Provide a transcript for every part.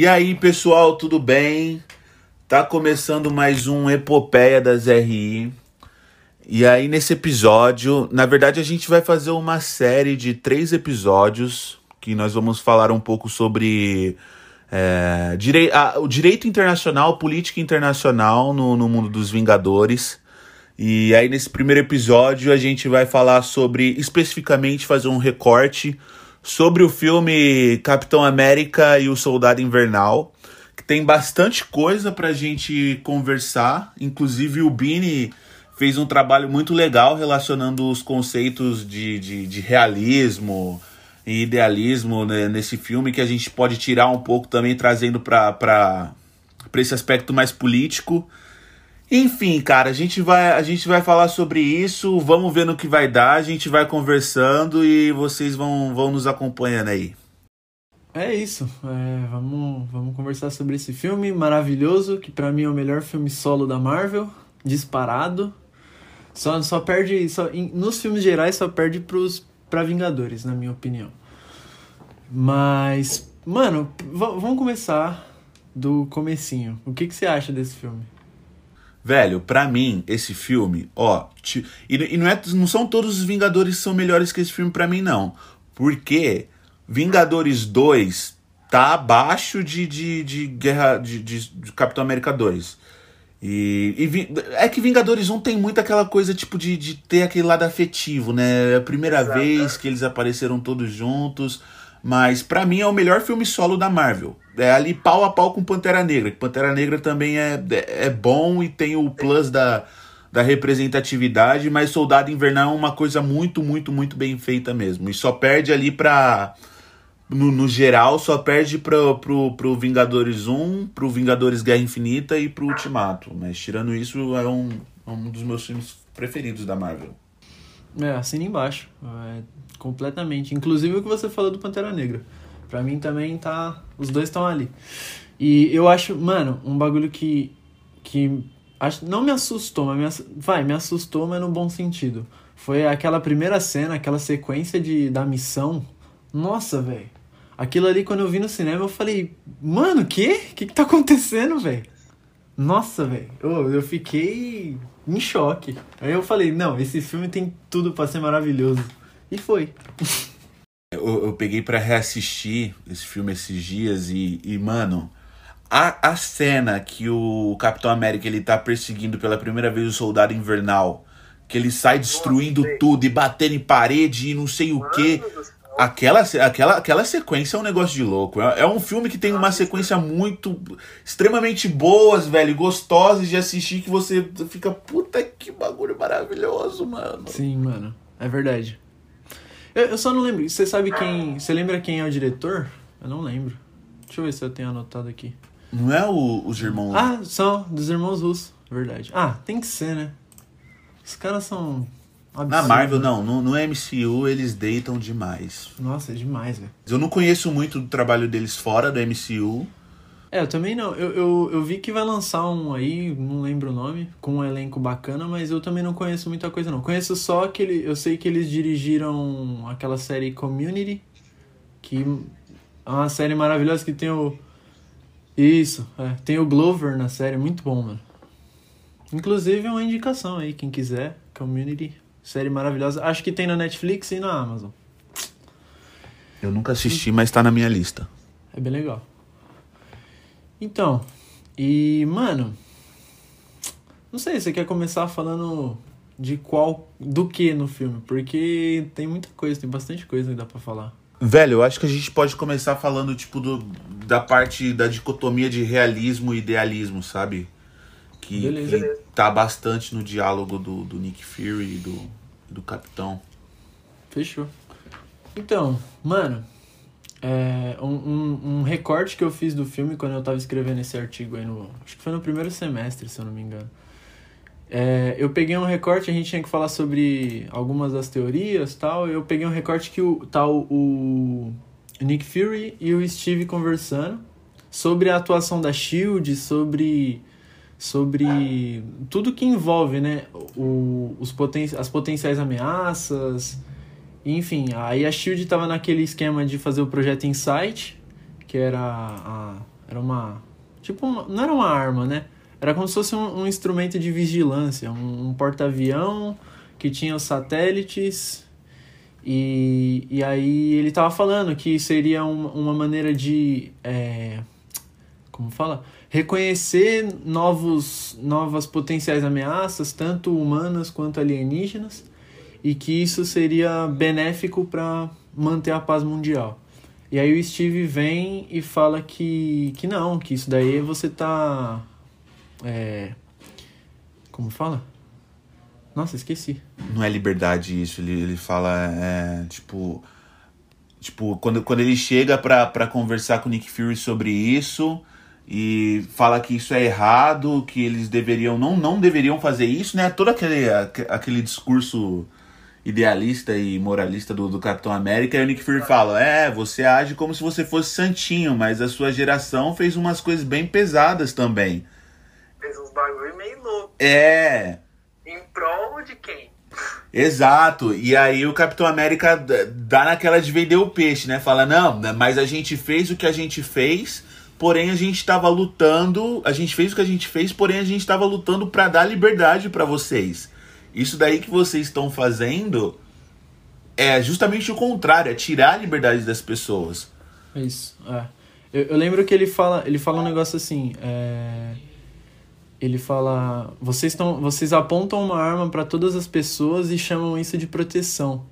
E aí, pessoal, tudo bem? Tá começando mais um Epopeia das RI. E aí, nesse episódio, na verdade, a gente vai fazer uma série de três episódios que nós vamos falar um pouco sobre é, direi a, o direito internacional, política internacional no, no mundo dos Vingadores. E aí, nesse primeiro episódio, a gente vai falar sobre, especificamente, fazer um recorte sobre o filme Capitão América e o Soldado Invernal, que tem bastante coisa pra gente conversar. Inclusive, o Bini fez um trabalho muito legal relacionando os conceitos de, de, de realismo e idealismo né, nesse filme, que a gente pode tirar um pouco também, trazendo para esse aspecto mais político. Enfim, cara, a gente vai a gente vai falar sobre isso, vamos ver no que vai dar, a gente vai conversando e vocês vão, vão nos acompanhando aí. É isso, é, vamos, vamos conversar sobre esse filme maravilhoso, que para mim é o melhor filme solo da Marvel, disparado. Só, só perde, só, nos filmes gerais só perde pros, pra Vingadores, na minha opinião. Mas, mano, vamos começar do comecinho. O que, que você acha desse filme? Velho, pra mim, esse filme, ó. E, e não, é, não são todos os Vingadores que são melhores que esse filme pra mim, não. Porque Vingadores 2 tá abaixo de, de, de Guerra. De, de, de Capitão América 2. E, e, é que Vingadores 1 tem muito aquela coisa tipo de, de ter aquele lado afetivo, né? É a primeira Exato. vez que eles apareceram todos juntos. Mas para mim é o melhor filme solo da Marvel. É ali pau a pau com Pantera Negra. Pantera Negra também é, é, é bom e tem o plus da, da representatividade, mas Soldado Invernal é uma coisa muito, muito, muito bem feita mesmo. E só perde ali pra. No, no geral, só perde pro, pro, pro Vingadores 1, pro Vingadores Guerra Infinita e pro Ultimato. Mas tirando isso, é um, é um dos meus filmes preferidos da Marvel. É, assina embaixo. É, completamente. Inclusive o que você falou do Pantera Negra. Pra mim também tá. Os dois estão ali. E eu acho, mano, um bagulho que. que acho, não me assustou, mas me, vai, me assustou, mas no bom sentido. Foi aquela primeira cena, aquela sequência de, da missão. Nossa, velho. Aquilo ali, quando eu vi no cinema, eu falei, mano, o quê? O que, que tá acontecendo, velho? Nossa, velho. Eu, eu fiquei em choque. Aí eu falei, não, esse filme tem tudo para ser maravilhoso. E foi. Eu, eu peguei para reassistir esse filme esses dias e, e mano, a, a cena que o Capitão América ele tá perseguindo pela primeira vez o Soldado Invernal, que ele sai destruindo Nossa, tudo e batendo em parede e não sei o que. Aquela, aquela, aquela sequência é um negócio de louco. É, é um filme que tem uma sequência muito. extremamente boas, velho, gostosas de assistir, que você fica, puta que bagulho maravilhoso, mano. Sim, mano. É verdade. Eu, eu só não lembro. Você sabe quem. Você lembra quem é o diretor? Eu não lembro. Deixa eu ver se eu tenho anotado aqui. Não é o, os irmãos. Ah, são dos irmãos russos. Verdade. Ah, tem que ser, né? Os caras são. Na Marvel, não. No, no MCU, eles deitam demais. Nossa, é demais, velho. Eu não conheço muito do trabalho deles fora do MCU. É, eu também não. Eu, eu, eu vi que vai lançar um aí, não lembro o nome, com um elenco bacana, mas eu também não conheço muita coisa não. Conheço só aquele. Eu sei que eles dirigiram aquela série Community, que é uma série maravilhosa que tem o. Isso, é, tem o Glover na série, muito bom, mano. Inclusive é uma indicação aí, quem quiser. Community, série maravilhosa. Acho que tem na Netflix e na Amazon. Eu nunca assisti, mas tá na minha lista. É bem legal. Então, e mano, não sei, você quer começar falando de qual, do que no filme? Porque tem muita coisa, tem bastante coisa que dá para falar. Velho, eu acho que a gente pode começar falando, tipo, do, da parte da dicotomia de realismo e idealismo, sabe? Que, que tá bastante no diálogo do, do Nick Fury e do, do Capitão. Fechou. Então, mano, é, um, um, um, recorte que eu fiz do filme quando eu tava escrevendo esse artigo aí no. Acho que foi no primeiro semestre, se eu não me engano. É, eu peguei um recorte, a gente tinha que falar sobre algumas das teorias tal. Eu peguei um recorte que o tal o Nick Fury e o Steve conversando sobre a atuação da Shield, sobre sobre tudo que envolve, né, o, os poten as potenciais ameaças, enfim, aí a Shield estava naquele esquema de fazer o projeto Insight, que era a, Era uma. Tipo, uma, não era uma arma, né? Era como se fosse um, um instrumento de vigilância, um, um porta-avião que tinha os satélites. E, e aí ele tava falando que seria uma, uma maneira de. É, como fala? Reconhecer novos, novas potenciais ameaças, tanto humanas quanto alienígenas, e que isso seria benéfico para manter a paz mundial. E aí o Steve vem e fala que, que não, que isso daí você tá. É, como fala? Nossa, esqueci. Não é liberdade isso, ele, ele fala, é, tipo. Tipo, quando, quando ele chega pra, pra conversar com o Nick Fury sobre isso e fala que isso é errado, que eles deveriam, não, não deveriam fazer isso, né? Todo aquele, aquele discurso idealista e moralista do, do Capitão América, e o Nick Fury fala: É, você age como se você fosse santinho, mas a sua geração fez umas coisas bem pesadas também. Fez uns bagulho meio louco. É. Em prol de quem? Exato, e aí o Capitão América dá naquela de vender o peixe, né? Fala, não, mas a gente fez o que a gente fez, porém a gente estava lutando, a gente fez o que a gente fez, porém a gente estava lutando para dar liberdade para vocês. Isso daí que vocês estão fazendo é justamente o contrário, é tirar a liberdade das pessoas. Isso, é. Eu, eu lembro que ele fala, ele fala um negócio assim, é... ele fala, vocês estão, vocês apontam uma arma para todas as pessoas e chamam isso de proteção.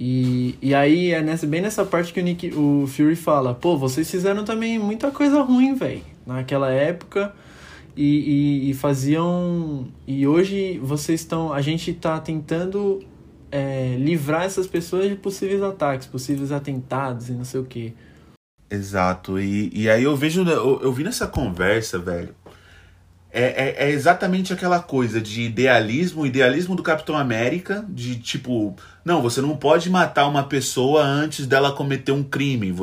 E, e aí é nessa, bem nessa parte que o, Nick, o Fury fala, pô, vocês fizeram também muita coisa ruim, velho. Naquela época, e, e, e, faziam. E hoje vocês estão. A gente está tentando é, livrar essas pessoas de possíveis ataques, possíveis atentados e não sei o que. Exato. E, e aí eu vejo. Eu, eu vi nessa conversa, velho. É, é, é, exatamente aquela coisa de idealismo, idealismo do Capitão América, de tipo, não, você não pode matar uma pessoa antes dela cometer um crime.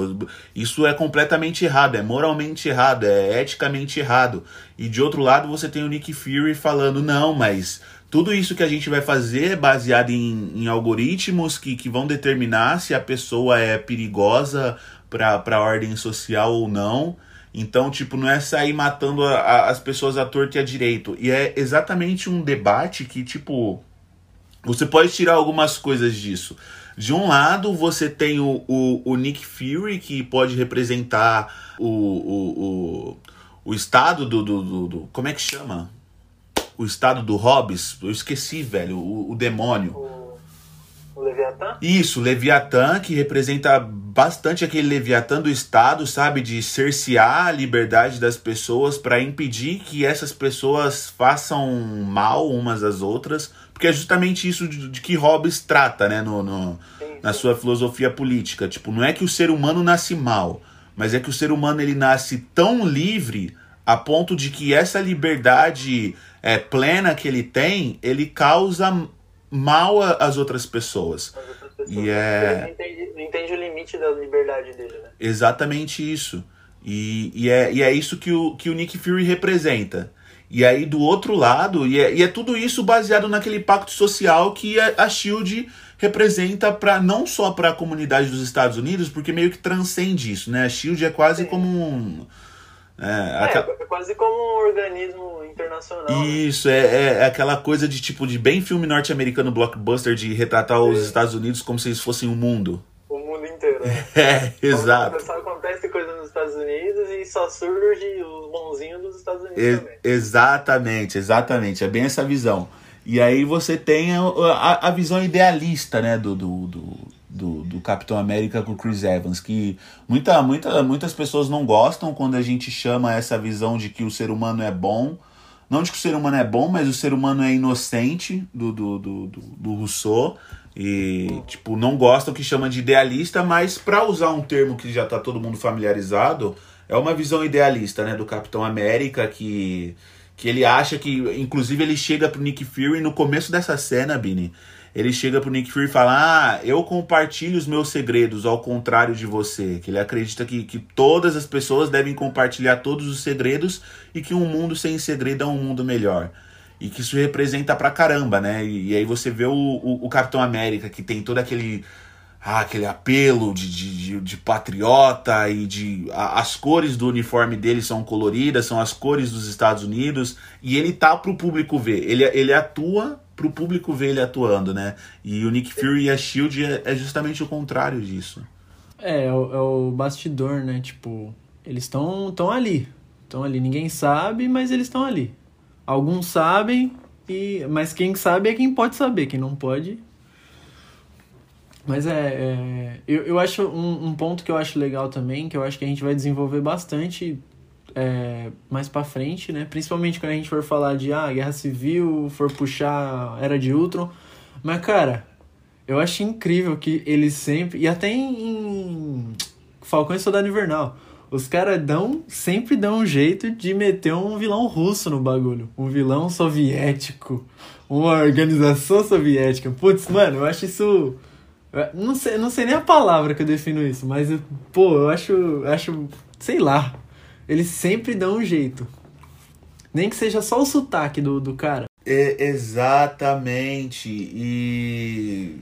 Isso é completamente errado, é moralmente errado, é eticamente errado. E de outro lado você tem o Nick Fury falando, não, mas tudo isso que a gente vai fazer é baseado em, em algoritmos que, que vão determinar se a pessoa é perigosa para a ordem social ou não. Então, tipo, não é sair matando a, a, as pessoas à torta e à direito. E é exatamente um debate que, tipo, você pode tirar algumas coisas disso. De um lado, você tem o, o, o Nick Fury, que pode representar o, o, o, o estado do, do, do, do, Como é que chama? O estado do Hobbes. Eu esqueci, velho. O, o demônio. O Leviatã? Isso, Leviatã, que representa bastante aquele Leviatã do Estado, sabe? De cercear a liberdade das pessoas para impedir que essas pessoas façam mal umas às outras. Porque é justamente isso de, de que Hobbes trata, né? No, no na sua filosofia política. Tipo, não é que o ser humano nasce mal, mas é que o ser humano ele nasce tão livre a ponto de que essa liberdade é, plena que ele tem, ele causa mal às outras pessoas. As outras pessoas. E é... Ele não entende, entende, o limite da liberdade dele, né? Exatamente isso. E, e, é, e é isso que o, que o Nick Fury representa. E aí, do outro lado, e é, e é tudo isso baseado naquele pacto social que a, a SHIELD representa para não só para a comunidade dos Estados Unidos, porque meio que transcende isso, né? A SHIELD é quase Sim. como um é, é, é, quase como um organismo internacional. Né? Isso, né? é, é, aquela coisa de tipo de bem filme norte-americano blockbuster de retratar os Estados Unidos como se eles fossem o um mundo. O mundo inteiro. Né? É, exato. Só acontece coisa nos Estados Unidos e só surge os bonzinhos dos Estados Unidos e, também. Exatamente, exatamente. É bem essa visão. E aí você tem a, a, a visão idealista, né, do, do, do do, do Capitão América com Chris Evans, que muita, muita, muitas pessoas não gostam quando a gente chama essa visão de que o ser humano é bom. Não de que o ser humano é bom, mas o ser humano é inocente do, do, do, do, do Rousseau. E, tipo, não gostam que chama de idealista, mas para usar um termo que já tá todo mundo familiarizado, é uma visão idealista, né, do Capitão América que que ele acha que, inclusive, ele chega pro Nick Fury no começo dessa cena, Bini ele chega pro Nick Fury e fala: Ah, eu compartilho os meus segredos, ao contrário de você. Que ele acredita que, que todas as pessoas devem compartilhar todos os segredos e que um mundo sem segredo é um mundo melhor. E que isso representa pra caramba, né? E, e aí você vê o, o, o, Capitão América, que tem todo aquele. Ah, aquele apelo de, de, de, patriota e de. A, as cores do uniforme dele são coloridas, são as cores dos Estados Unidos, e ele tá pro público ver. Ele, ele atua pro público ver ele atuando, né? E o Nick Fury e a Shield é, é justamente o contrário disso. É, é o, é o bastidor, né? Tipo, eles estão tão ali. Estão ali. Ninguém sabe, mas eles estão ali. Alguns sabem, e mas quem sabe é quem pode saber. Quem não pode, mas é, é eu, eu acho um, um ponto que eu acho legal também, que eu acho que a gente vai desenvolver bastante é, mais para frente, né? Principalmente quando a gente for falar de ah, guerra civil, for puxar era de Ultron. Mas cara, eu acho incrível que eles sempre e até em Falcão e Soldado Invernal, os caras dão sempre dão um jeito de meter um vilão russo no bagulho, um vilão soviético, uma organização soviética. Putz, mano, eu acho isso não sei, não sei nem a palavra que eu defino isso, mas, pô, eu acho, acho, sei lá, eles sempre dão um jeito. Nem que seja só o sotaque do, do cara. É, exatamente. E.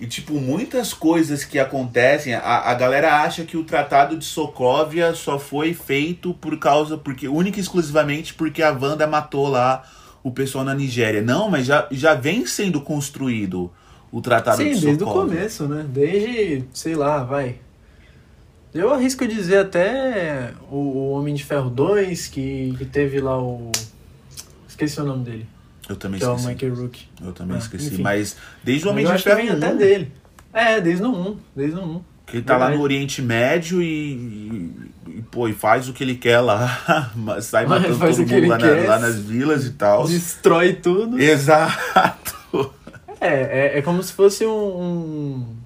E, tipo, muitas coisas que acontecem, a, a galera acha que o Tratado de Sokovia só foi feito por causa, porque única e exclusivamente porque a Wanda matou lá o pessoal na Nigéria. Não, mas já, já vem sendo construído o Tratado Sim, de desde o começo, né? Desde, sei lá, vai. Eu arrisco dizer até o, o Homem de Ferro 2, que, que teve lá o. Esqueci o nome dele. Eu também Que é o esqueci. Michael Rook. Eu também Ah, esqueci. enfim. Mas desde o Homem de acho que Ferro vem até 1, dele. É, desde o 1. Desde o 1. que ele tá lá Verdade. no Oriente Médio e, e, e, pô, e faz o que ele quer lá, sai matando todo que mundo lá, na- lá nas vilas e tal. Destrói tudo. Exato. É, é, é como se fosse um. um...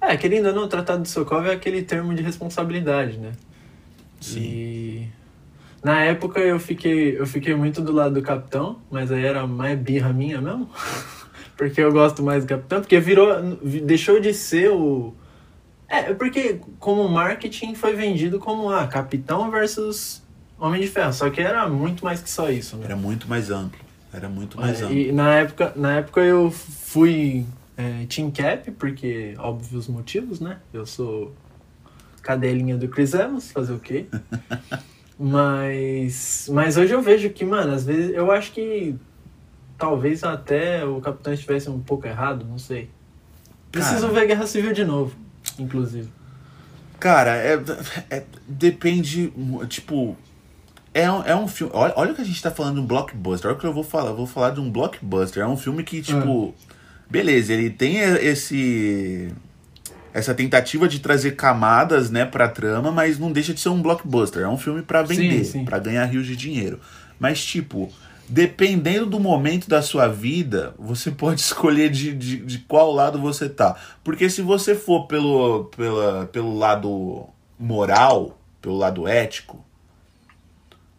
É, querendo ou não, o Tratado de Sokovia é aquele termo de responsabilidade, né? Sim. E na época eu fiquei, eu fiquei muito do lado do capitão, mas aí era mais birra minha mesmo. porque eu gosto mais do capitão, porque virou. deixou de ser o. É, porque como marketing foi vendido como ah, capitão versus Homem de Ferro. Só que era muito mais que só isso, né? Era muito mais amplo. Era muito mais É, amplo. e na época, na época eu fui é, Team Cap, porque óbvios motivos, né? Eu sou cadelinha do Chris Evans, fazer o quê? mas, mas hoje eu vejo que, mano, às vezes eu acho que talvez até o Capitão estivesse um pouco errado, não sei. Preciso Cara. ver Guerra Civil de novo, inclusive. Cara, é, é- depende, tipo, é, um- é um filme, olha, olha o que a gente tá falando de um blockbuster, olha o que eu vou falar, eu vou falar de um blockbuster, é um filme que, tipo, beleza, ele tem esse, essa tentativa de trazer camadas, né, pra trama, mas não deixa de ser um blockbuster, é um filme pra vender, pra ganhar rios de dinheiro, mas, tipo, dependendo do momento da sua vida, você pode escolher de, de, de qual lado você tá. Porque se você for pelo, pela, pelo lado moral, pelo lado ético,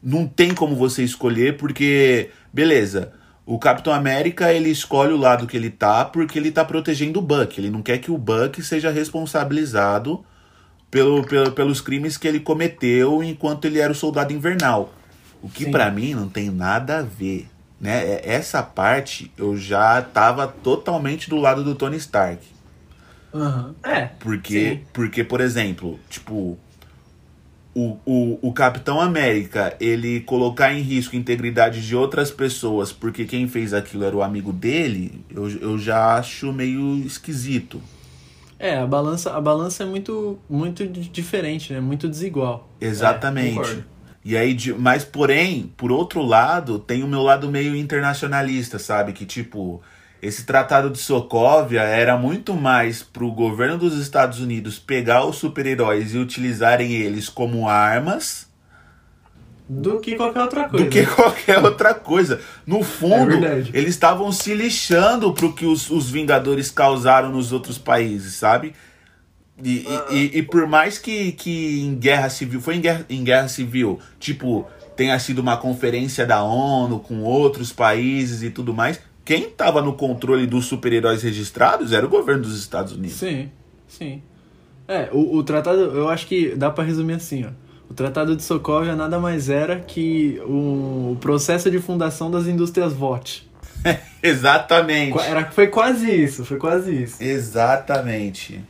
não tem como você escolher, porque, beleza, o Capitão América ele escolhe o lado que ele tá porque ele tá protegendo o Buck. Ele não quer que o Buck seja responsabilizado pelo, pelo- pelos crimes que ele cometeu enquanto ele era o soldado invernal. O que pra mim não tem nada a ver. Né? É- Essa parte eu já tava totalmente do lado do Tony Stark. É. Porque, Sim. porque por exemplo, tipo, o, o, o Capitão América, ele colocar em risco a integridade de outras pessoas porque quem fez aquilo era o amigo dele, eu, eu já acho meio esquisito. É, a balança, a balança é muito, muito di- diferente, né? Muito desigual. Exatamente. É, e aí, de- mas porém, por outro lado, tem o meu lado meio internacionalista, sabe? Que tipo, esse tratado de Sokovia era muito mais pro governo dos Estados Unidos pegar os super-heróis e utilizarem eles como armas Do que qualquer outra coisa. do que qualquer outra coisa. No fundo, É eles estavam se lixando pro que os, os Vingadores causaram nos outros países, sabe? E, e- e, e por mais que, que em guerra civil, foi em guerra, em guerra civil, tipo, tenha sido uma conferência da ONU com outros países e tudo mais, quem tava no controle dos super-heróis registrados era o governo dos Estados Unidos. Sim, sim. É, o, o tratado, eu acho que dá pra resumir assim, ó. O Tratado de Sokovia nada mais era que o, o processo de fundação das indústrias VOT. Exatamente. Era, foi quase isso, foi quase isso. Exatamente.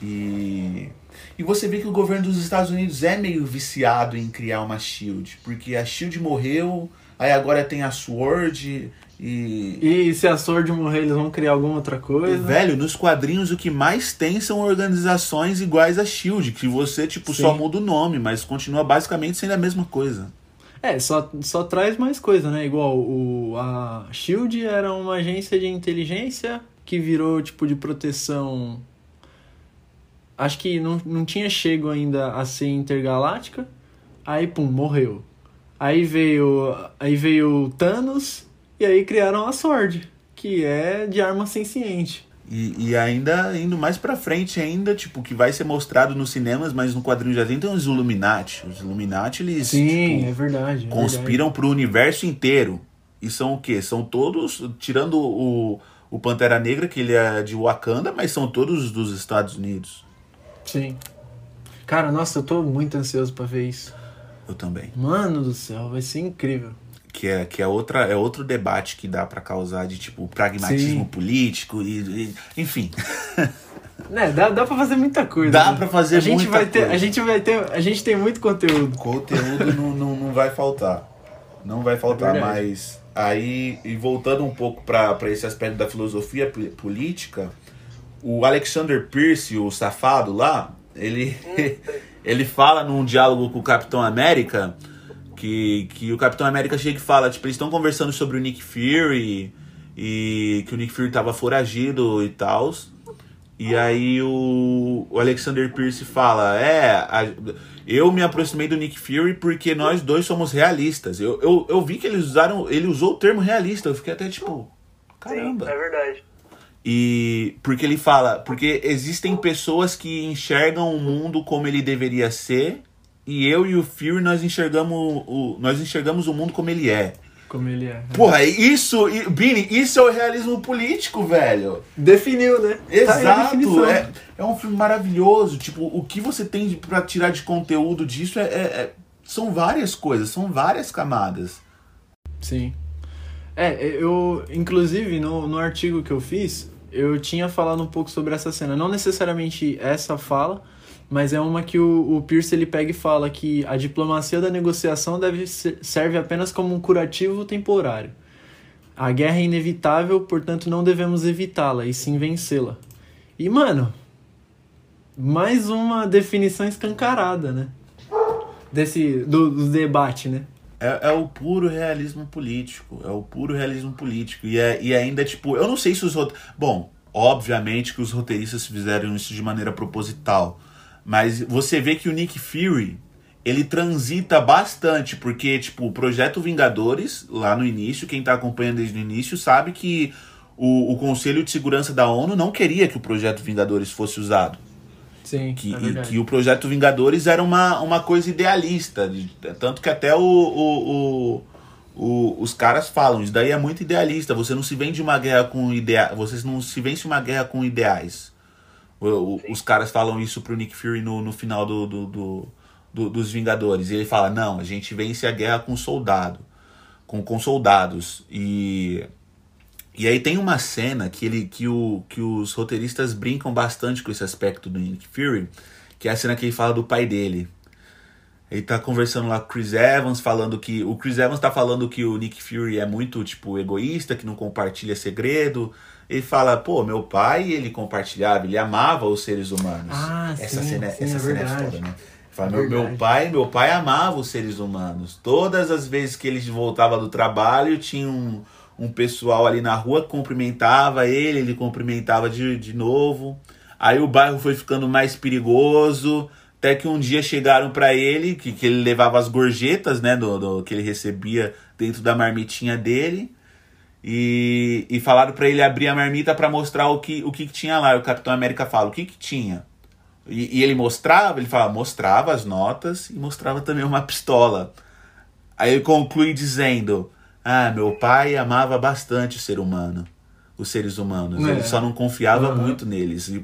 E, e você vê que o governo dos Estados Unidos é meio viciado em criar uma Shield, porque a Shield morreu, aí agora tem a Sword e, E se a Sword morrer, eles vão criar alguma outra coisa? velho, nos quadrinhos o que mais tem são organizações iguais a Shield, que você tipo Sim. só muda o nome, mas continua basicamente sendo a mesma coisa. É, só, só traz mais coisa, né? Igual o, a SHIELD era uma agência de inteligência que virou tipo de proteção. Acho que não, não tinha chego ainda a ser intergaláctica. Aí, pum, morreu. Aí veio, aí veio o Thanos e aí criaram a Sword, que é de arma senciente. E, e ainda indo mais pra frente ainda, tipo, que vai ser mostrado nos cinemas, mas no quadrinho já tem, tem os Illuminati. Os Illuminati, eles Sim, tipo, é verdade. é conspiram pro universo inteiro. E são o quê? São todos, tirando o, o Pantera Negra, que ele é de Wakanda, mas são todos dos Estados Unidos. verdade. Sim. Cara, nossa, eu tô muito ansioso pra ver isso. Eu também. Mano do céu, vai ser incrível. Que é, que é, outra, é outro debate que dá pra causar de, tipo, pragmatismo Sim. político e, e- enfim. Né, dá, dá pra fazer muita coisa. Dá né? pra fazer a gente muita vai ter, coisa. A gente vai ter. A gente tem muito conteúdo. Conteúdo não, não, não vai faltar. Não vai faltar, É mas aí, e voltando um pouco para esse aspecto da filosofia política, o Alexander Pierce, o safado lá, ele, ele fala num diálogo com o Capitão América que, que o Capitão América chega e fala, tipo, eles estão conversando sobre o Nick Fury e que o Nick Fury tava foragido e tal. E aí o, o Alexander Pierce fala, é, a- eu me aproximei do Nick Fury porque nós dois somos realistas. Eu, eu, eu vi que eles usaram, ele usou o termo realista, eu fiquei até tipo, caramba. Sim, é verdade. E porque ele fala, porque existem pessoas que enxergam o mundo como ele deveria ser, e eu e o Fury nós enxergamos o, nós enxergamos o mundo como ele é. Como ele é. Porra, isso, e- Bini, isso é o realismo político, velho. Definiu, né? Tá Exato, definição. é, é um filme maravilhoso. Tipo, o que você tem pra tirar de conteúdo disso é, é- é- são várias coisas, são várias camadas. Sim. É, eu, inclusive, no, no artigo que eu fiz, eu tinha falado um pouco sobre essa cena. Não necessariamente essa fala, mas é uma que o, o Pierce ele pega e fala que a diplomacia da negociação deve ser, serve apenas como um curativo temporário. A guerra é inevitável, portanto não devemos evitá-la, e sim vencê-la. E, mano, mais uma definição escancarada, né? Desse, do, do debate, né? É, é o puro realismo político. É o puro realismo político. E, é, e ainda, tipo, eu não sei se os rote... Bom, obviamente que os roteiristas fizeram isso de maneira proposital. Mas você vê que o Nick Fury, ele transita bastante, porque, tipo, o Projeto Vingadores, lá no início, quem tá acompanhando desde o início, sabe que o, o Conselho de Segurança da ONU não queria que o Projeto Vingadores fosse usado. Sim, Que, é e que o projeto Vingadores era uma, uma coisa idealista. de- tanto que até o, o, o- o- os caras falam, isso daí é muito idealista. Você não se vende uma guerra com idea, Você não se vence uma guerra com ideais. O- o- os caras falam isso pro Nick Fury no, no final do, do, do- do- dos Vingadores. E ele fala, não, a gente vence a guerra com soldado. Com, com soldados. E. E aí tem uma cena que, ele, que, o, que os roteiristas brincam bastante com esse aspecto do Nick Fury, que é a cena que ele fala do pai dele. Ele tá conversando lá com o Chris Evans, falando que. O Chris Evans tá falando que o Nick Fury é muito, tipo, egoísta, que não compartilha segredo. Ele fala, pô, meu pai, ele compartilhava, ele amava os seres humanos. Ah, essa sim, cena, sim, essa é cena é verdade. foda, né? Fala, É meu, meu pai, meu pai amava os seres humanos. Todas as vezes que ele voltava do trabalho, tinha um, um pessoal ali na rua que cumprimentava ele, ele cumprimentava de, de novo. Aí o bairro foi ficando mais perigoso, até que um dia chegaram pra ele, que, que ele levava as gorjetas, né, do, do- que ele recebia dentro da marmitinha dele, e, e falaram pra ele abrir a marmita pra mostrar o que, o que, que tinha lá. E o Capitão América fala, o que que tinha? E, e ele mostrava, ele fala, mostrava as notas e mostrava também uma pistola. Aí ele conclui dizendo: Ah, meu pai amava bastante o ser humano, os seres humanos. É. Ele só não confiava Aham. muito neles. E,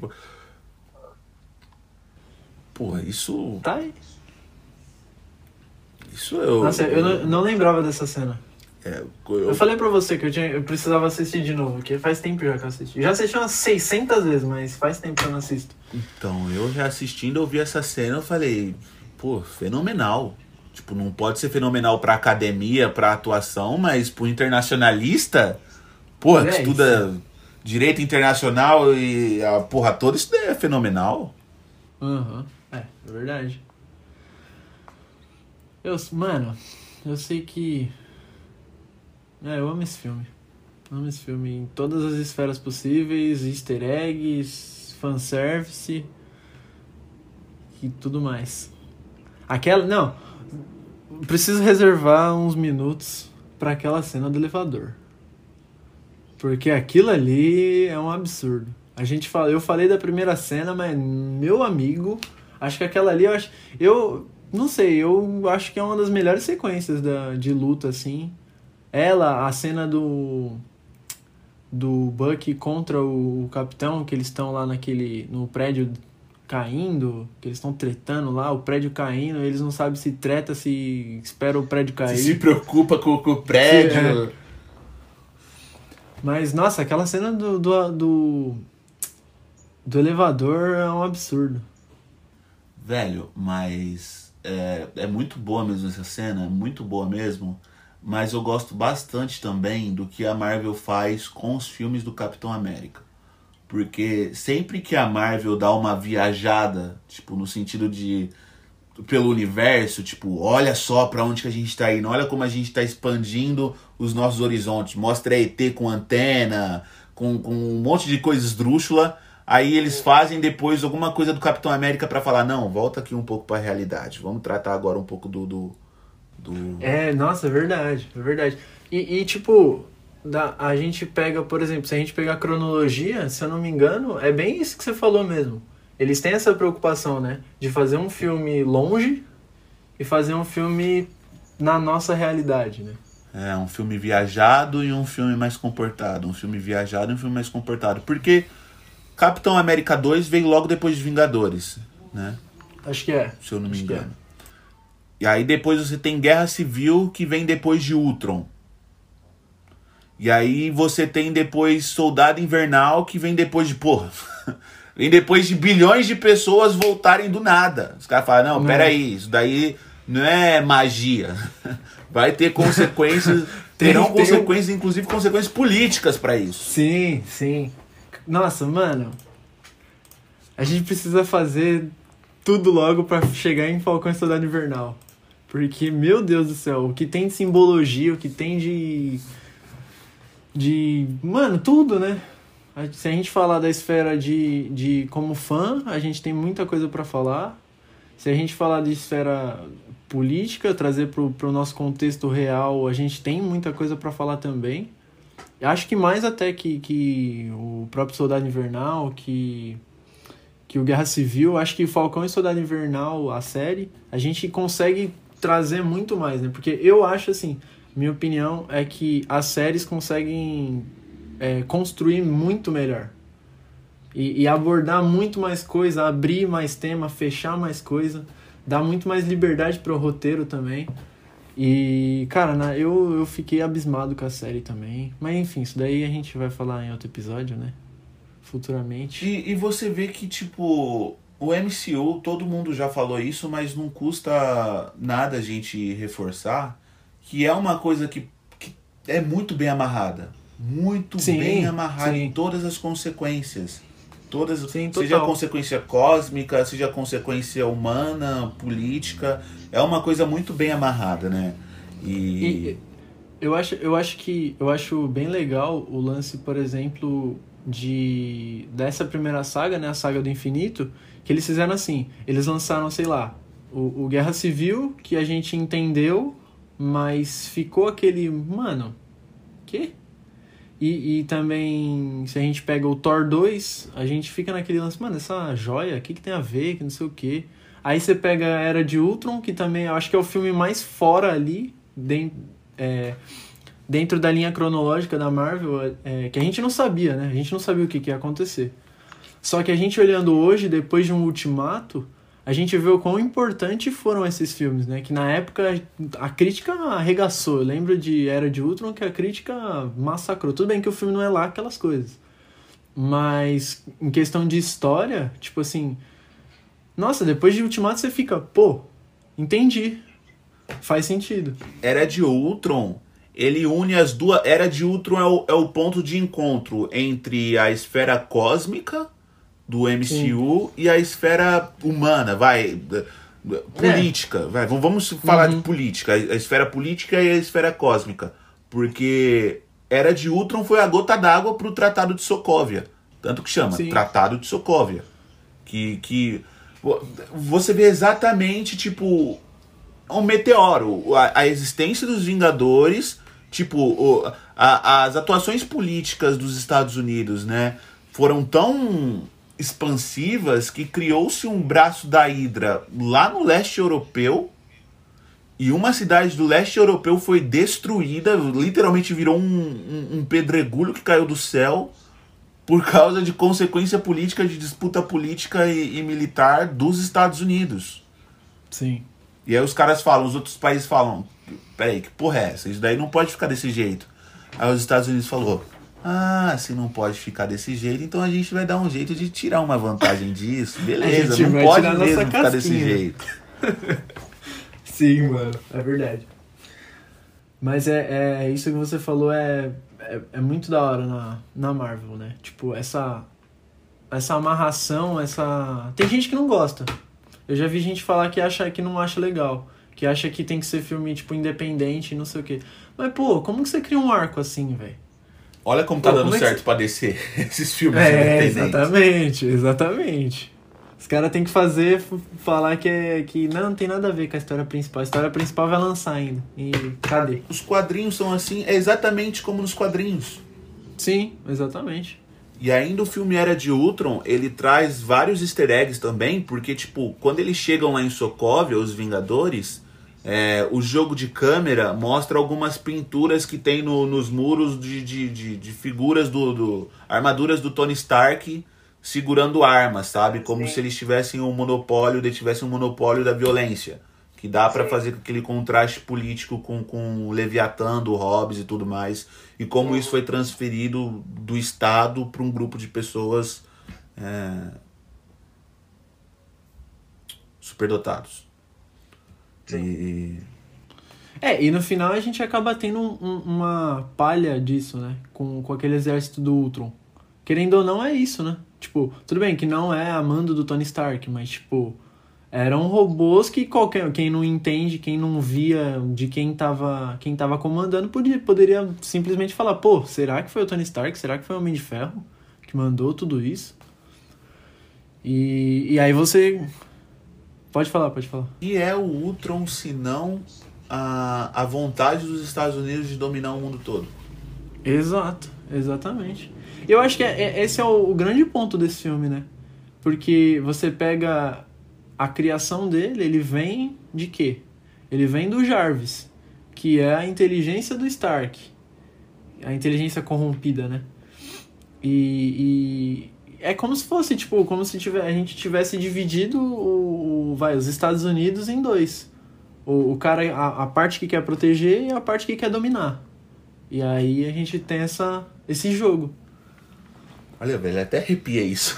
Porra, isso. Tá aí. Isso eu. Nossa, eu não, não lembrava dessa cena. É, Eu eu, falei pra você que eu, tinha, eu precisava assistir de novo, porque faz tempo já que eu assisti. Já assisti umas 600 vezes, mas faz tempo que eu não assisto. então, eu já assistindo, eu vi essa cena, eu falei, pô, fenomenal. Tipo, não pode ser fenomenal pra academia, pra atuação, mas pro internacionalista, pô, que É, estuda direito internacional e a porra toda, isso daí é fenomenal. Aham, é, é verdade. Eu, mano, eu sei que. É, eu amo esse filme. Amo esse filme em todas as esferas possíveis, easter eggs, fanservice e tudo mais. Aquela. Não. Preciso reservar uns minutos pra aquela cena do elevador. Porque aquilo ali é um absurdo. A gente fala, eu falei da primeira cena, mas meu amigo, acho que aquela ali eu acho, eu não sei, eu acho que é uma das melhores sequências da, de luta assim. Ela, a cena do do Buck contra o capitão, que eles estão lá naquele no prédio caindo, que eles estão tretando lá, o prédio caindo, eles não sabem se treta, se espera o prédio cair. Você se preocupa com, com o prédio. Sim, Mas, nossa, aquela cena do, do, do, do elevador é um absurdo. Velho, mas é, é muito boa mesmo essa cena, muito boa mesmo. Mas eu gosto bastante também do que a Marvel faz com os filmes do Capitão América. Porque sempre que a Marvel dá uma viajada, tipo, no sentido de pelo universo, tipo, olha só pra onde que a gente tá indo, olha como a gente tá expandindo os nossos horizontes. Mostra ET com antena, com, com um monte de coisa esdrúxula. Aí eles fazem depois alguma coisa do Capitão América pra falar, não, volta aqui um pouco pra realidade. Vamos tratar agora um pouco do. do, do... É, nossa, é verdade, é verdade. E, e, tipo, da, a gente pega, por exemplo, se a gente pegar a cronologia, se eu não me engano, é bem isso que você falou mesmo. Eles têm essa preocupação, né? De fazer um filme longe e fazer um filme na nossa realidade, né? É, um filme viajado e um filme mais comportado. Um filme viajado e um filme mais comportado. Porque Capitão América 2 veio logo depois de Vingadores, né? Acho que é. Se eu não me Acho que é. engano. E aí depois você tem Guerra Civil que vem depois de Ultron. E aí você tem depois Soldado Invernal que vem depois de. Porra. vem depois de bilhões de pessoas voltarem do nada. Os caras falam, não, Não. peraí, isso daí não é magia. Vai ter consequências. Tem- terão tem consequências, inclusive consequências políticas pra isso. Sim, sim. Nossa, mano. A gente precisa fazer tudo logo pra chegar em Falcão e Soldado Invernal. Porque, meu Deus do céu, o que tem de simbologia, o que tem de. De. Mano, tudo, né? Se a gente falar da esfera de, de como fã, a gente tem muita coisa pra falar. Se a gente falar de esfera política, trazer pro, pro nosso contexto real, a gente tem muita coisa pra falar também. Acho que mais até que, que o próprio Soldado Invernal, que, que o Guerra Civil, acho que Falcão e Soldado Invernal, a série, a gente consegue trazer muito mais, né? Porque eu acho assim, minha opinião é que as séries conseguem é, construir muito melhor. E, e abordar muito mais coisa, abrir mais tema, fechar mais coisa, dar muito mais liberdade pro roteiro também. E, cara, na- eu, eu fiquei abismado com a série também. Mas enfim, isso daí a gente vai falar em outro episódio, né? Futuramente. E, e você vê que, tipo, o MCU, todo mundo já falou isso, mas não custa nada a gente reforçar que é uma coisa que, que é muito bem amarrada. Muito Sim, bem amarrada sim. em todas as consequências. Todas, Sim, seja consequência cósmica, seja a consequência humana, política. É uma coisa muito bem amarrada, né? E. E eu acho, eu acho que eu acho bem legal o lance, por exemplo, de dessa primeira saga, né, a saga do infinito, que eles fizeram assim, eles lançaram, sei lá, o, o Guerra Civil, que a gente entendeu, mas ficou aquele, mano, que? E, e também, se a gente pega o Thor 2, a gente fica naquele lance, mano, essa joia, o que, que tem a ver, que não sei o quê. Aí você pega a Era de Ultron, que também acho que é o filme mais fora ali, den- é, dentro da linha cronológica da Marvel, é, que a gente não sabia, né? A gente não sabia o que, que ia acontecer. Só que a gente olhando hoje, depois de um ultimato, a gente vê o quão importante foram esses filmes, né? Que na época a crítica arregaçou. Eu lembro de Era de Ultron que a crítica massacrou. Tudo bem que o filme não é lá aquelas coisas. Mas em questão de história, tipo assim. Nossa, depois de Ultimato você fica, pô, entendi. Faz sentido. Era de Ultron, ele une as duas. Era de Ultron é o, é o ponto de encontro entre a esfera cósmica do MCU Sim. e a esfera humana, vai. Política, é. vai. Vamos falar uhum. de política, a esfera política e a esfera cósmica. Porque Era de Ultron foi a gota d'água para o Tratado de Sokovia. Tanto que chama Sim. Tratado de Sokovia. Que, que você vê exatamente, tipo, um meteoro. A, a existência dos Vingadores, tipo, o, a, as atuações políticas dos Estados Unidos, né? Foram tão expansivas que criou-se um braço da Hydra lá no leste europeu e uma cidade do leste europeu foi destruída, literalmente virou um, um, um pedregulho que caiu do céu por causa de consequência política, de disputa política e, e, militar dos Estados Unidos. Sim. E aí os caras falam, os outros países falam, peraí, que porra é essa? Isso daí não pode ficar desse jeito. Aí os Estados Unidos falou, ah, se não pode ficar desse jeito, então a gente vai dar um jeito de tirar uma vantagem disso. Beleza, não pode mesmo ficar desse jeito. Sim, mano, é verdade. Mas é, é isso que você falou é, é, é, muito da hora na, na Marvel, né? Tipo, essa, essa amarração, essa. Tem gente que não gosta. Eu já vi gente falar que acha que não acha legal. Que acha que tem que ser filme, tipo, independente e não sei o quê. Mas, pô, como que você cria um arco assim, velho? Olha como tá Pô, dando como é certo que... pra descer esses filmes É, exatamente, exatamente. Os caras têm que fazer, falar que, é, que não, não tem nada a ver com a história principal. A história principal vai lançar ainda. E cadê? Os quadrinhos são assim, é exatamente como nos quadrinhos. Sim, exatamente. E ainda o filme Era de Ultron, ele traz vários easter eggs também, porque, tipo, quando eles chegam lá em Sokovia, os Vingadores, é, o jogo de câmera mostra algumas pinturas que tem no, nos muros de, de, de, de figuras do, do, armaduras do Tony Stark segurando armas, sabe? Como Sim. se eles tivessem um monopólio, eles tivessem um monopólio da violência. Que dá para fazer aquele contraste político com, com o Leviatã, do Hobbes e tudo mais. E como Sim. isso foi transferido do Estado para um grupo de pessoas é, superdotados. E... É, e no final a gente acaba tendo um, uma palha disso, né? Com, com aquele exército do Ultron. Querendo ou não, é isso, né? Tipo, tudo bem que não é a mando do Tony Stark, mas, tipo, eram robôs que qualquer quem não entende, quem não via de quem tava, quem tava comandando, podia, poderia simplesmente falar: pô, será que foi o Tony Stark? Será que foi o Homem de Ferro que mandou tudo isso? E, e aí você Pode falar, pode falar. E é o Ultron, se não a, a vontade dos Estados Unidos de dominar o mundo todo. Exato, exatamente. Eu acho que é, é, esse é o, o, grande ponto desse filme, né? Porque você pega a criação dele, ele vem de quê? Ele vem do Jarvis, que é a inteligência do Stark. A inteligência corrompida, né? E, é como se fosse, tipo, como se tiver, a gente tivesse dividido o, o vai, os Estados Unidos em dois. O, o cara, a, a, parte que quer proteger e a parte que quer dominar. E aí a gente tem essa, esse jogo. Olha, velho, até arrepia isso.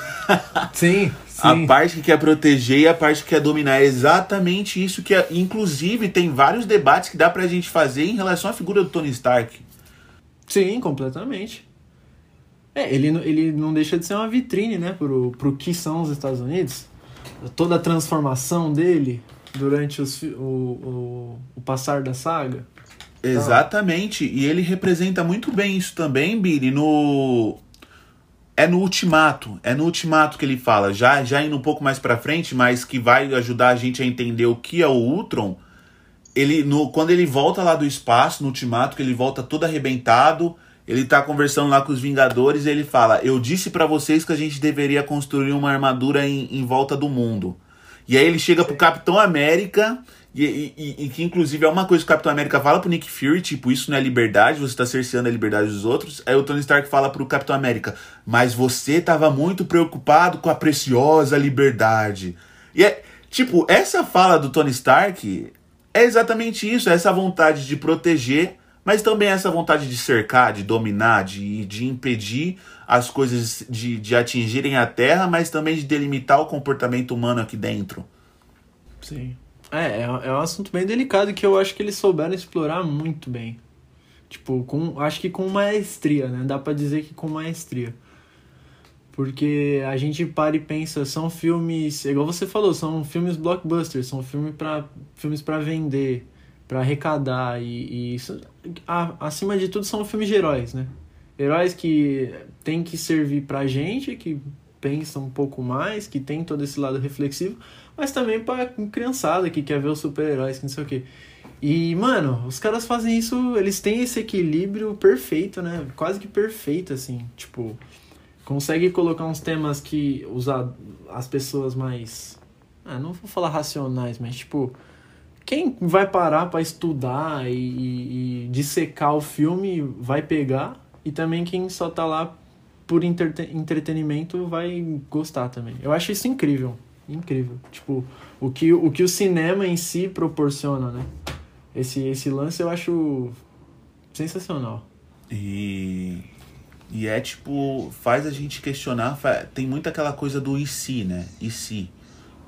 sim, sim. A parte que quer proteger e a parte que quer dominar. É exatamente isso que, é, inclusive, tem vários debates que dá pra gente fazer em relação à figura do Tony Stark. Sim, completamente. É, ele, ele não deixa de ser uma vitrine, né, pro, pro que são os Estados Unidos. Toda a transformação dele durante os, o, o, o passar da saga. Exatamente, e ele representa muito bem isso também, Billy, no... É no Ultimato, é no Ultimato que ele fala, já, já indo um pouco mais pra frente, mas que vai ajudar a gente a entender o que é o Ultron. Ele, no, quando ele volta lá do espaço, no Ultimato, que ele volta todo arrebentado, ele tá conversando lá com os Vingadores e ele fala: Eu disse para vocês que a gente deveria construir uma armadura em, em volta do mundo. E aí ele chega pro Capitão América, e, e, e, que inclusive é uma coisa que o Capitão América fala pro Nick Fury: tipo, isso não é liberdade, você tá cerceando a liberdade dos outros. Aí o Tony Stark fala pro Capitão América: Mas você tava muito preocupado com a preciosa liberdade. E é, Tipo, essa fala do Tony Stark é exatamente isso, é essa vontade de proteger, mas também essa vontade de cercar, de dominar, de, de impedir as coisas de, de atingirem a Terra, mas também de delimitar o comportamento humano aqui dentro. Sim. É, é, é um assunto bem delicado que eu acho que eles souberam explorar muito bem. Tipo, com, acho que com maestria, né? Dá pra dizer que com maestria. Porque a gente para e pensa, são filmes, igual você falou, são filmes blockbusters, são filme pra, filmes para vender, para arrecadar e, e isso, a, acima de tudo são filmes de heróis, né? Heróis que tem que servir pra gente, que pensa um pouco mais, que tem todo esse lado reflexivo, mas também pra criançada que quer ver os super-heróis, que não sei o quê. E, mano, os caras fazem isso, eles têm esse equilíbrio perfeito, né? Quase que perfeito, assim. Tipo, consegue colocar uns temas que usar as pessoas mais. Ah, não vou falar racionais, mas tipo. Quem vai parar para estudar e, e, dissecar o filme vai pegar. E também quem só tá lá por entretenimento vai gostar também. Eu acho isso incrível. Incrível. Tipo, o que o, que o cinema em si proporciona, né? Esse, esse lance eu acho sensacional. E, e é tipo, faz a gente questionar, tem muito aquela coisa do e se, né? E se.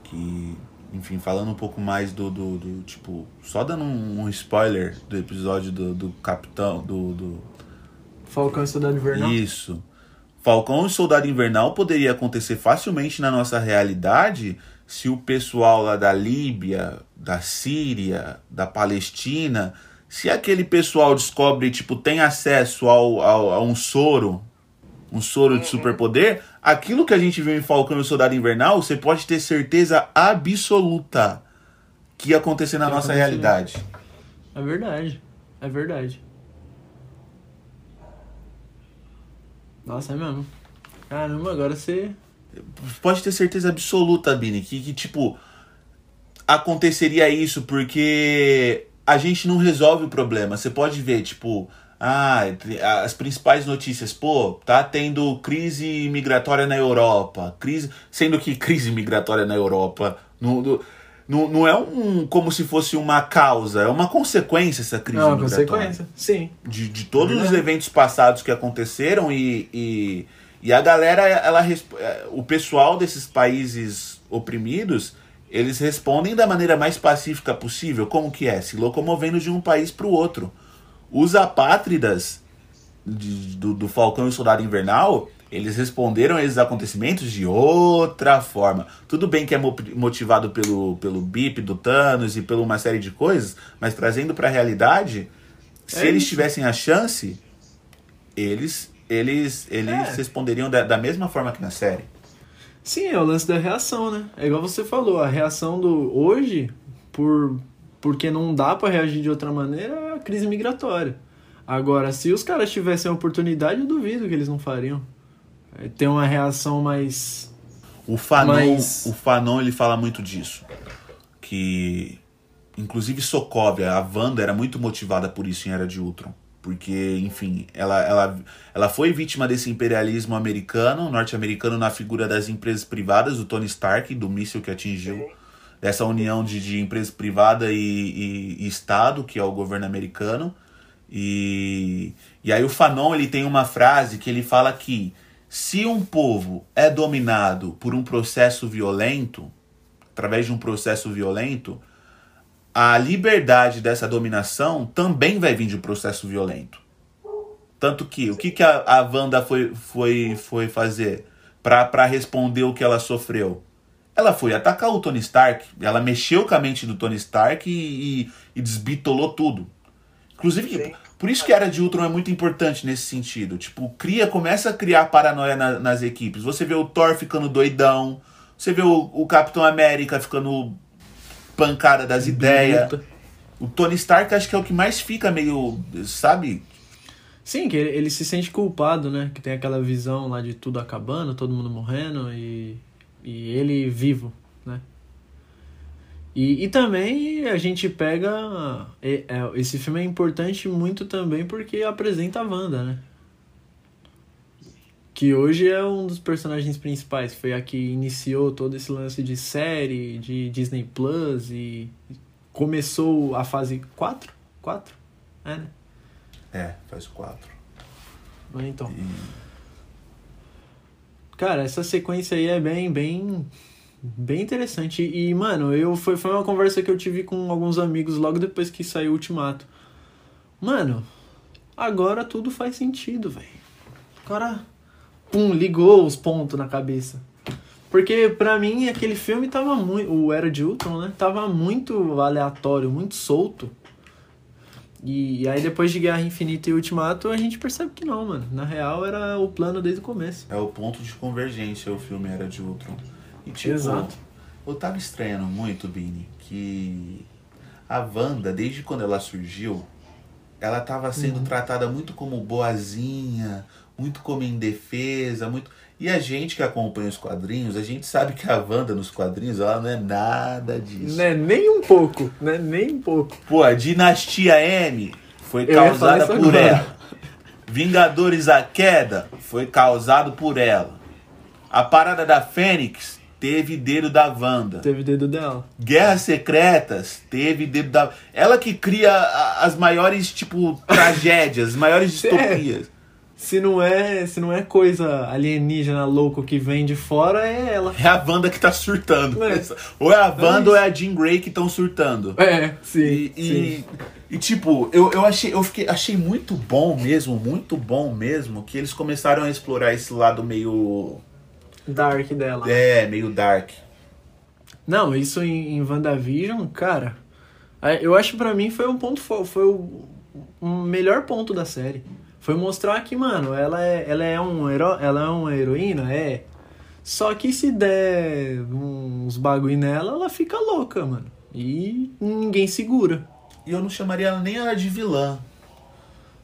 Que, enfim, falando um pouco mais do, do, do tipo, só dando um, um, spoiler do episódio do, do Capitão, do, do... Falcão e Soldado Invernal? Isso. Falcão e Soldado Invernal poderia acontecer facilmente na nossa realidade se o pessoal lá da Líbia, da Síria, da Palestina, se aquele pessoal descobre, tipo, tem acesso ao, ao, a um soro, um soro de superpoder, aquilo que a gente viu em Falcão e o Soldado Invernal, você pode ter certeza absoluta que ia acontecer na nossa realidade. É verdade. É verdade. Nossa, é mesmo. Caramba, agora você pode ter certeza absoluta, Bini, que, que tipo aconteceria isso porque a gente não resolve o problema. Você pode ver, tipo, ah, as principais notícias, pô, tá tendo crise migratória na Europa, crise, sendo que crise migratória na Europa no, não, não é um como se fosse uma causa, é uma consequência essa crise não, migratória. consequência, sim. De, de todos é os eventos passados que aconteceram e, e e a galera, ela, é, o pessoal desses países oprimidos, eles respondem da maneira mais pacífica possível. Como que é? Se locomovendo de um país para o outro. Os apátridas de, do, do Falcão e o Soldado Invernal, eles responderam a esses acontecimentos de outra forma. Tudo bem que é motivado pelo, pelo BIP do Thanos e por uma série de coisas, mas trazendo para a realidade, se é eles isso. tivessem a chance, eles eles, eles é. responderiam da, da mesma forma que na série. Sim, é o lance da reação, né? É igual você falou, a reação do hoje, por porque não dá para reagir de outra maneira, é a crise migratória. Agora, se os caras tivessem a oportunidade, eu duvido que eles não fariam. É, ter uma reação mais. O Fanon, mais... o Fanon ele fala muito disso. Que. Inclusive Sokovia, a Wanda era muito motivada por isso em Era de Ultron porque, enfim, ela, ela, ela foi vítima desse imperialismo americano, norte-americano, na figura das empresas privadas, do Tony Stark, do míssil que atingiu, dessa união de, de empresa privada e, e, e Estado, que é o governo americano. E, e aí o Fanon ele tem uma frase que ele fala que se um povo é dominado por um processo violento, através de um processo violento, a liberdade dessa dominação também vai vir de um processo violento. Tanto que, o que, que a, a Wanda foi, foi, foi fazer para responder o que ela sofreu? Ela foi atacar o Tony Stark, ela mexeu com a mente do Tony Stark e, e, e desbitolou tudo. Inclusive, por isso que a Era de Ultron é muito importante nesse sentido. Tipo, cria, começa a criar paranoia na, nas equipes. Você vê o Thor ficando doidão, você vê o, o Capitão América ficando pancada das ideias. O Tony Stark acho que é o que mais fica meio, sabe? Sim, que ele, ele, se sente culpado, né? Que tem aquela visão lá de tudo acabando, todo mundo morrendo e, e ele vivo, né? E, e também a gente pega. É, é, esse filme é importante muito também porque apresenta a Wanda, né? que hoje é um dos personagens principais. Foi a que iniciou todo esse lance de série, de Disney Plus e começou a fase 4? 4? É, né? É, faz quatro. Então. E Cara, essa sequência aí é bem, bem, bem interessante. E, mano, eu foi, foi uma conversa que eu tive com alguns amigos logo depois que saiu o Ultimato. Mano, agora tudo faz sentido, velho. Agora, pum, ligou os pontos na cabeça. Porque pra mim aquele filme tava muito. O Era de Ultron, né? Tava muito aleatório, muito solto. E aí depois de Guerra Infinita e Ultimato, a gente percebe que não, mano. Na real era o plano desde o começo. é o ponto de convergência, o filme era de Ultron. E tipo, Exato. eu tava estranhando muito, Bini, que a Wanda, desde quando ela surgiu, ela tava sendo tratada muito como boazinha, muito como indefesa, muito. E a gente que acompanha os quadrinhos, a gente sabe que a Wanda nos quadrinhos, ela não é nada disso. Né, nem um pouco, né? Nem um pouco. Pô, a Dinastia M foi Eu causada por agora. ela. Vingadores a Queda foi causado por ela. A Parada da Fênix teve dedo da Wanda. Teve dedo dela. Guerras Secretas teve dedo da. Ela que cria as maiores, tipo, tragédias, as maiores É. Se não é, se não é coisa alienígena louco que vem de fora, é ela. É a Wanda que tá surtando. É. Ou é a Wanda isso. ou é a Jean Grey que estão surtando. É, sim. E, sim. e, e, tipo, eu, eu, achei, eu fiquei, achei muito bom mesmo, muito bom mesmo, que eles começaram a explorar esse lado meio. Dark dela. É, meio dark. Não, isso em, em WandaVision, cara. é, Eu acho que pra mim foi um ponto fo- foi o melhor ponto da série. Foi mostrar que, mano, ela é, ela é um hero, ela é uma heroína, é. Só que se der uns bagulho nela, ela fica louca, mano. E ninguém segura. E eu não chamaria ela nem ela de vilã.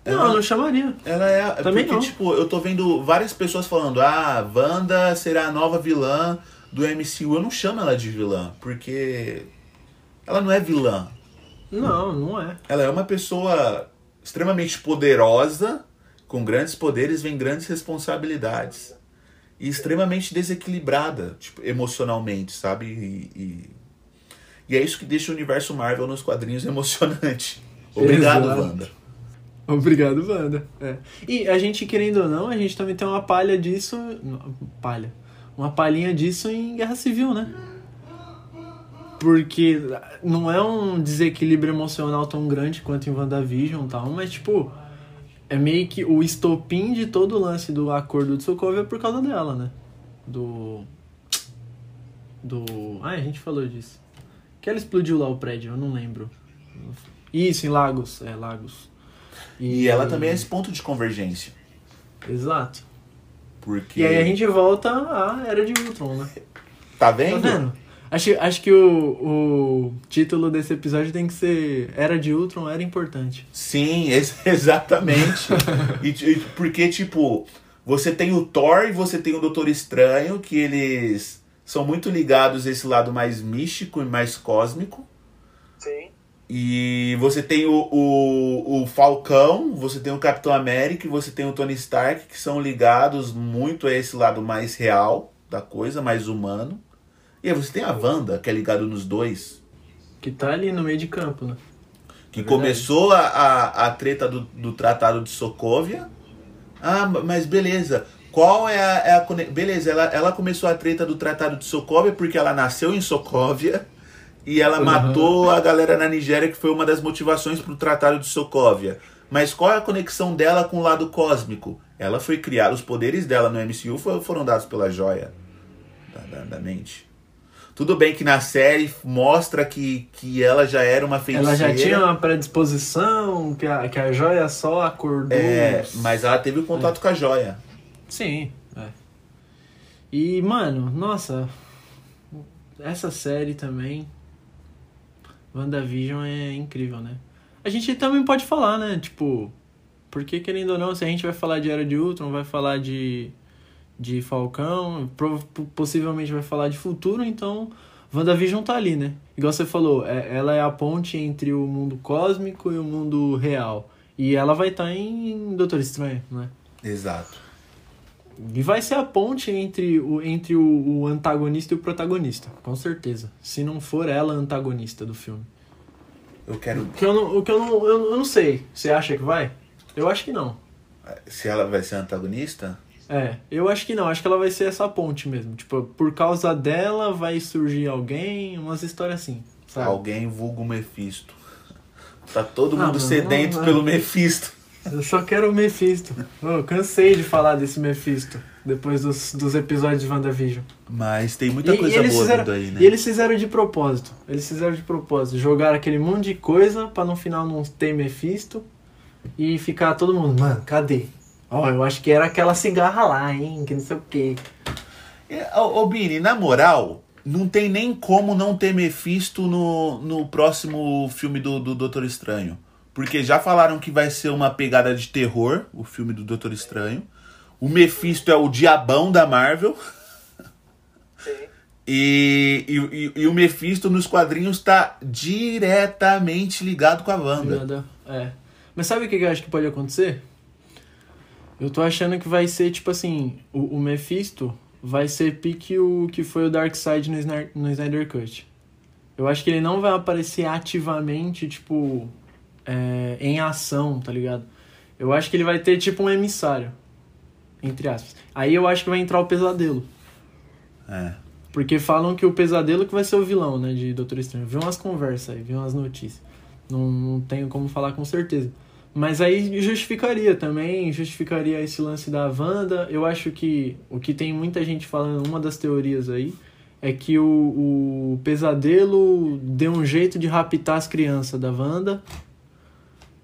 Não, Ela- eu não chamaria. Ela é. Também porque, não. tipo, eu tô vendo várias pessoas falando, ah, Wanda será a nova vilã do MCU. Eu não chamo ela de vilã, porque ela não é vilã. Não, não é. Ela é uma pessoa extremamente poderosa, com grandes poderes vem grandes responsabilidades. E extremamente desequilibrada, tipo, emocionalmente, sabe? E, e, e é isso que deixa o universo Marvel nos quadrinhos emocionante. Obrigado, Exato. Wanda. Obrigado, Wanda. É. E a gente, querendo ou não, a gente também tem uma palha disso. Palha. Uma palhinha disso em Guerra Civil, né? Porque não é um desequilíbrio emocional tão grande quanto em WandaVision e tal, mas tipo. É meio que o estopim de todo o lance do acordo de Sokovia é por causa dela, né? Do. Do. Ah, a gente falou disso. Que ela explodiu lá o prédio, eu não lembro. Isso, em Lagos. É, Lagos. E ela também é esse ponto de convergência. Exato. Porque. E aí a gente volta à Era de Ultron, né? Tá Tá vendo? Acho, acho que o, o título desse episódio tem que ser Era de Ultron, Era Importante. Sim, exatamente. e, e porque, tipo, você tem o Thor e você tem o Doutor Estranho, que eles são muito ligados a esse lado mais místico e mais cósmico. Sim. E você tem o, o, o Falcão, você tem o Capitão América e você tem o Tony Stark, que são ligados muito a esse lado mais real da coisa, mais humano. E aí você tem a Wanda, que é ligado nos dois. Que tá ali no meio de campo, né? Que É começou a, a, a treta do, do Tratado de Sokovia. Ah, mas beleza. Qual é a, é a Beleza, ela, ela começou a treta do Tratado de Sokovia porque ela nasceu em Sokovia e ela Uhum. matou a galera na Nigéria, que foi uma das motivações pro Tratado de Sokovia. Mas qual é a conexão dela com o lado cósmico? Ela foi criada, os poderes dela no MCU foram, foram dados pela joia da, da, da mente. Tudo bem que na série mostra que, que ela já era uma feiticeira. Ela já tinha uma predisposição, que a, que a joia só acordou. É, mas ela teve o contato com a joia. Sim, é. E, mano, nossa, essa série também, WandaVision é incrível, né? A gente também pode falar, né? Tipo, porque querendo ou não, se a gente vai falar de Era de Ultron, vai falar de, de Falcão, possivelmente vai falar de futuro, então WandaVision tá ali, né? Igual você falou, é- ela é a ponte entre o mundo cósmico e o mundo real. E ela vai estar em Doutor Estranho, né? Exato. E vai ser a ponte entre, o, entre o, o antagonista e o protagonista, com certeza. Se não for ela a antagonista do filme. Eu quero. O que eu não, o que eu não, eu, eu não sei. Você acha que vai? Eu acho que não. Se ela vai ser antagonista? É, eu acho que não. Acho que ela vai ser essa ponte mesmo. Tipo, por causa dela vai surgir alguém, umas histórias assim. Sabe? Alguém vulgo Mephisto. Tá todo Ah, mundo mano, sedento não, pelo não. Mephisto. Eu só quero o Mephisto. Eu cansei de falar desse Mephisto. Depois dos, dos episódios de WandaVision. Mas tem muita E- coisa e boa fizeram, aí, né? E eles fizeram de propósito. Eles fizeram de propósito. Jogaram aquele monte de coisa pra no final não ter Mephisto. E ficar todo mundo, mano, cadê? Ó, eu acho que era aquela cigarra lá, hein? Que não sei o quê. É, Ô, ô Bini, na moral, não tem nem como não ter Mephisto no, no próximo filme do, do Doutor Estranho. Porque já falaram que vai ser uma pegada de terror, o filme do Doutor Estranho. O Mephisto é o diabão da Marvel. Sim. E, e, e- e o Mephisto nos quadrinhos tá diretamente ligado com a Wanda. É. Mas sabe o que eu acho que pode acontecer? Eu tô achando que vai ser tipo assim: o, o Mephisto vai ser pique o que foi o Darkseid no, Snar- no Snyder Cut. Eu acho que ele não vai aparecer ativamente, tipo, é, em ação, tá ligado? Eu acho que ele vai ter tipo um emissário. Entre aspas. Aí eu acho que vai entrar o pesadelo. É. Porque falam que o pesadelo que vai ser o vilão, né, de Doutor Estranho. Vi umas conversas aí, vi umas notícias. Não, não tenho como falar com certeza. Mas aí justificaria também, justificaria esse lance da Wanda. Eu acho que o que tem muita gente falando, uma das teorias aí, é que o, o pesadelo deu um jeito de raptar as crianças da Wanda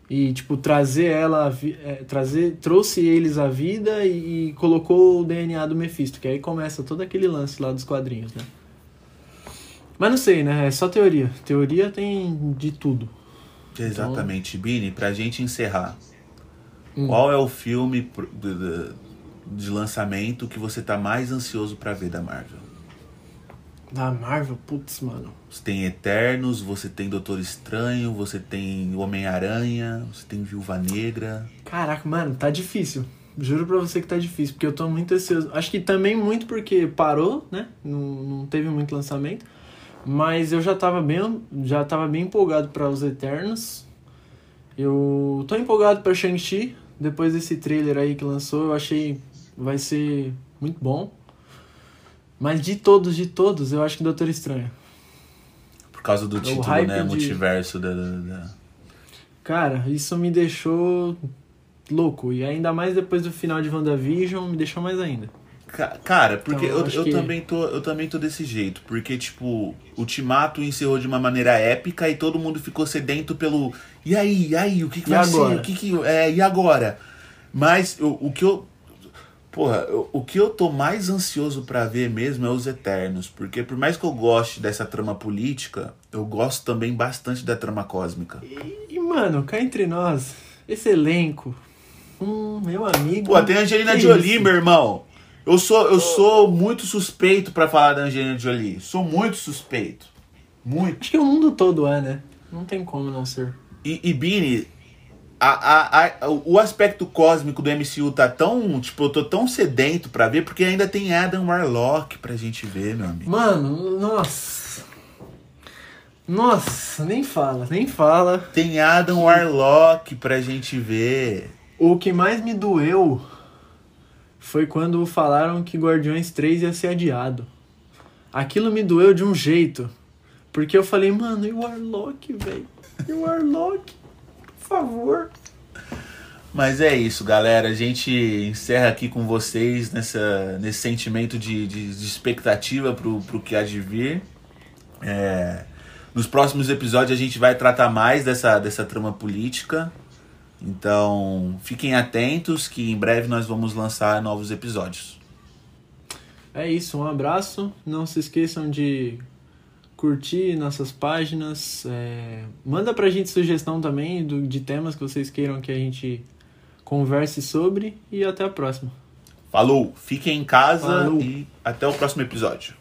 e tipo trazer ela é, trazer trouxe eles à vida e, e colocou o DNA do Mephisto que aí começa todo aquele lance lá dos quadrinhos né? Mas não sei né? É só teoria. Teoria tem de tudo Exatamente, Bini, pra gente encerrar. Hum. Qual é o filme de, lançamento que você tá mais ansioso pra ver da Marvel? da Marvel putz mano Você tem Eternos, você tem Doutor Estranho, você tem Homem-Aranha, você tem Viúva Negra. caraca mano tá difícil juro pra você que tá difícil porque eu tô muito ansioso acho que também muito porque parou né não, não teve muito lançamento Mas eu já tava bem, já tava bem empolgado para os Eternos. Eu tô empolgado para Shang-Chi. Depois desse trailer aí que lançou, eu achei vai ser muito bom. Mas de todos, de todos, eu acho que Doutor Estranho. Por causa do título, hype né? de- Multiverso da. da- da- Cara, isso me deixou louco. E ainda mais depois do final de WandaVision, me deixou mais ainda. Ca- Cara, porque Então, eu, acho eu, que- também tô, eu também tô desse jeito. Porque, tipo, Ultimato encerrou de uma maneira épica e todo mundo ficou sedento pelo. E aí, e aí, o que, que E vai ser? agora? O que que. É, e agora? Mas eu- o que eu. Porra, eu- o que eu tô mais ansioso pra ver mesmo é os Eternos. Porque por mais que eu goste dessa trama política, eu gosto também bastante da trama cósmica. E, e, mano, cá entre nós, esse elenco. Hum, meu amigo. Pô, tem a Angelina Jolie, meu irmão. Eu sou, eu sou muito suspeito pra falar da Angelina Jolie. Sou muito suspeito. Muito. Acho que o mundo todo é, né? Não tem como não ser. E, e Bini, a, a, a- o aspecto cósmico do MCU tá tão. Tipo, eu tô tão sedento pra ver, porque ainda tem Adam Warlock pra gente ver, meu amigo. Mano, nossa. Nossa, nem fala, nem fala. Tem Adam Warlock pra gente ver. O que mais me doeu foi quando falaram que Guardiões 3 ia ser adiado. Aquilo me doeu de um jeito. Porque eu falei, mano, e o Warlock, velho? E o Warlock? Por favor. Mas é isso, galera. A gente encerra aqui com vocês nessa, nesse sentimento de, de, de expectativa pro, pro que há de vir. É, nos próximos episódios a gente vai tratar mais dessa, dessa trama política. Então fiquem atentos que em breve nós vamos lançar novos episódios. É isso, um abraço. Não se esqueçam de curtir nossas páginas. É... Manda pra gente sugestão também do, de temas que vocês queiram que a gente converse sobre. E até a próxima. Falou, fiquem em casa Falou. e até o próximo episódio.